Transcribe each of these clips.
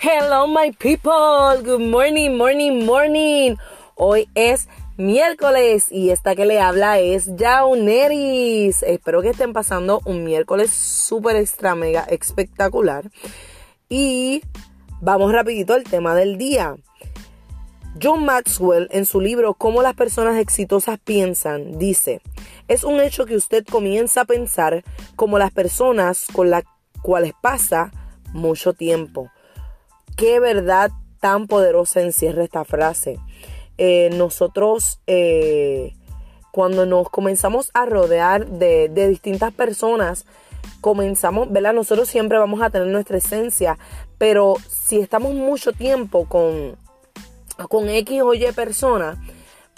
Hello my people, good morning, morning, morning. Hoy es miércoles y esta que le habla es Jauneris. Espero que estén pasando un miércoles súper extra mega espectacular. Y vamos rapidito al tema del día. John Maxwell en su libro Cómo las personas exitosas piensan dice, es un hecho que usted comienza a pensar como las personas con las cuales pasa mucho tiempo qué verdad tan poderosa encierra esta frase. Eh, nosotros, eh, cuando nos comenzamos a rodear de, distintas personas, comenzamos, ¿verdad? Nosotros siempre vamos a tener nuestra esencia, pero si estamos mucho tiempo con, con X o Y persona,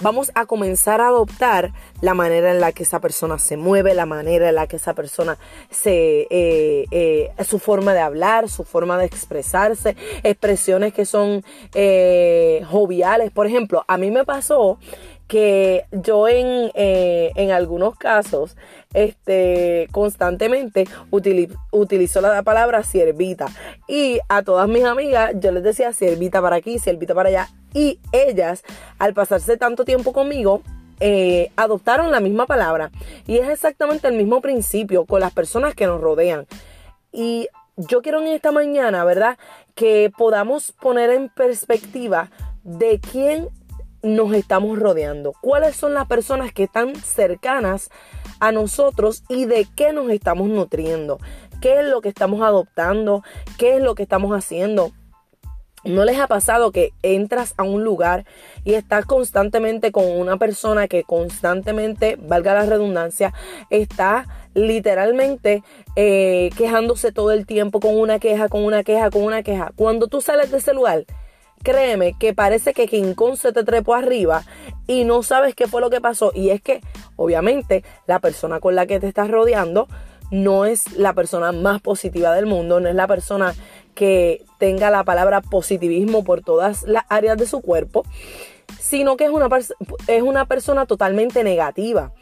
vamos a comenzar a adoptar la manera en la que esa persona se mueve, la manera en la que esa persona se, eh, eh, su forma de hablar, su forma de expresarse, expresiones que son eh, joviales. Por ejemplo, a mí me pasó que yo en, en algunos casos este, constantemente utilizo la palabra siervita. Y a todas mis amigas yo les decía siervita para aquí, siervita para allá. Y ellas, al pasarse tanto tiempo conmigo, eh, adoptaron la misma palabra. Y es exactamente el mismo principio con las personas que nos rodean. Y yo quiero en esta mañana, ¿verdad? Que podamos poner en perspectiva de quién nos estamos rodeando. ¿Cuáles son las personas que están cercanas a nosotros y de qué nos estamos nutriendo? ¿Qué es lo que estamos adoptando? ¿Qué es lo que estamos haciendo? ¿No les ha pasado que entras a un lugar y estás constantemente con una persona que constantemente, valga la redundancia, está literalmente eh, quejándose todo el tiempo con una queja, con una queja, con una queja? Cuando tú sales de ese lugar, créeme que parece que King Kong se te trepó arriba y no sabes qué fue lo que pasó. Y es que, obviamente, la persona con la que te estás rodeando no es la persona más positiva del mundo, no es la persona que tenga la palabra positivismo por todas las áreas de su cuerpo, sino que es una, es una persona totalmente negativa.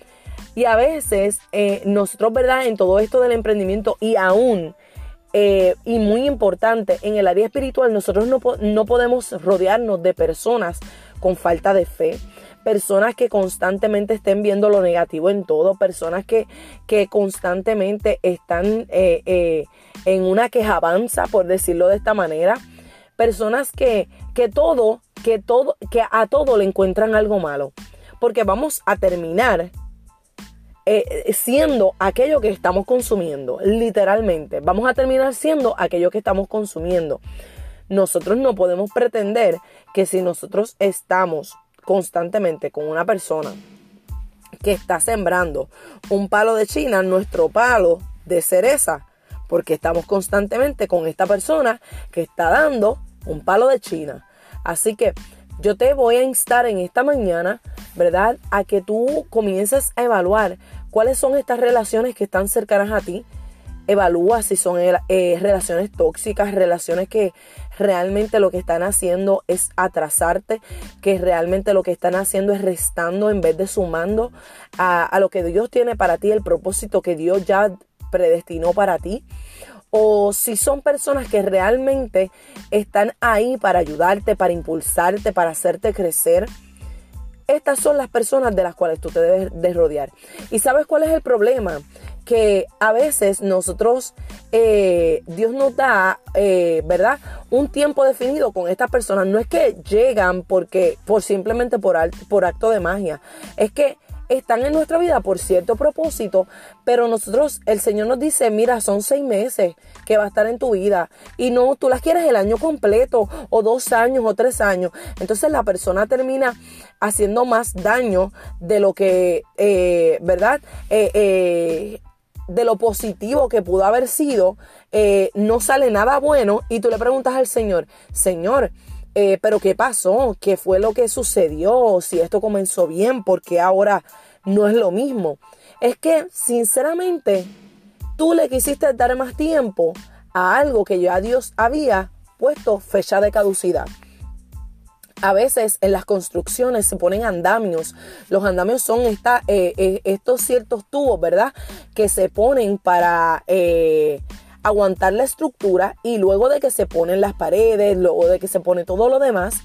Y a veces eh, nosotros, ¿verdad? En todo esto del emprendimiento y aún, eh, y muy importante, en el área espiritual, nosotros no, no podemos rodearnos de personas con falta de fe, personas que constantemente estén viendo lo negativo en todo, personas que, que constantemente están eh, eh, en una quejabanza, por decirlo de esta manera, personas que, que todo, que todo, que a todo le encuentran algo malo, porque vamos a terminar eh, siendo aquello que estamos consumiendo, literalmente. Vamos a terminar siendo aquello que estamos consumiendo. Nosotros no podemos pretender que si nosotros estamos constantemente con una persona que está sembrando un palo de China, nuestro palo de cereza, porque estamos constantemente con esta persona que está dando un palo de China. Así que yo te voy a instar en esta mañana, ¿verdad? A que tú comiences a evaluar cuáles son estas relaciones que están cercanas a ti, evalúa si son eh, relaciones tóxicas, relaciones que realmente lo que están haciendo es atrasarte, que realmente lo que están haciendo es restando en vez de sumando a, a lo que Dios tiene para ti, el propósito que Dios ya predestinó para ti o si son personas que realmente están ahí para ayudarte, para impulsarte, para hacerte crecer. Estas son las personas de las cuales tú te debes de rodear. ¿Y sabes cuál es el problema? Que a veces nosotros, eh, Dios nos da, eh, ¿verdad? Un tiempo definido con estas personas. No es que llegan porque, por simplemente por, por acto de magia. Es que están en nuestra vida por cierto propósito, pero nosotros, el Señor nos dice, mira, son seis meses que va a estar en tu vida y no, tú las quieres el año completo o dos años o tres años. Entonces la persona termina haciendo más daño de lo que, eh, ¿verdad? De lo positivo que pudo haber sido, eh, no sale nada bueno y tú le preguntas al Señor, Señor, eh, pero ¿qué pasó? ¿Qué fue lo que sucedió? Si esto comenzó bien, porque ahora no es lo mismo? Es que, sinceramente, tú le quisiste dar más tiempo a algo que ya Dios había puesto fecha de caducidad. A veces en las construcciones se ponen andamios. Los andamios son eh, eh, estos ciertos tubos, ¿verdad? Que se ponen para eh, aguantar la estructura y luego de que se ponen las paredes, luego de que se pone todo lo demás,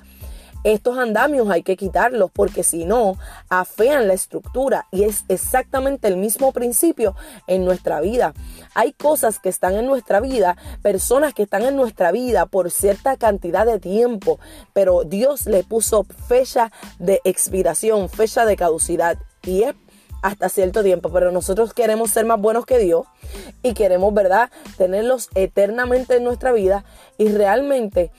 estos andamios hay que quitarlos porque si no, afean la estructura y es exactamente el mismo principio en nuestra vida. Hay cosas que están en nuestra vida, personas que están en nuestra vida por cierta cantidad de tiempo, pero Dios le puso fecha de expiración, fecha de caducidad y es hasta cierto tiempo, pero nosotros queremos ser más buenos que Dios y queremos, ¿verdad?, tenerlos eternamente en nuestra vida y realmente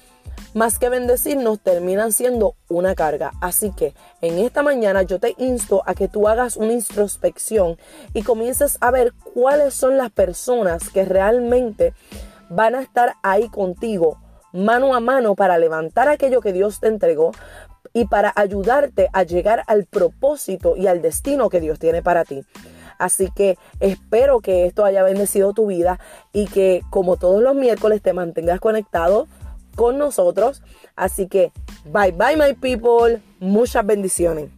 más que bendecirnos, terminan siendo una carga. Así que en esta mañana yo te insto a que tú hagas una introspección y comiences a ver cuáles son las personas que realmente van a estar ahí contigo mano a mano para levantar aquello que Dios te entregó y para ayudarte a llegar al propósito y al destino que Dios tiene para ti. Así que espero que esto haya bendecido tu vida y que como todos los miércoles te mantengas conectado con nosotros. Así que bye bye my people. Muchas bendiciones.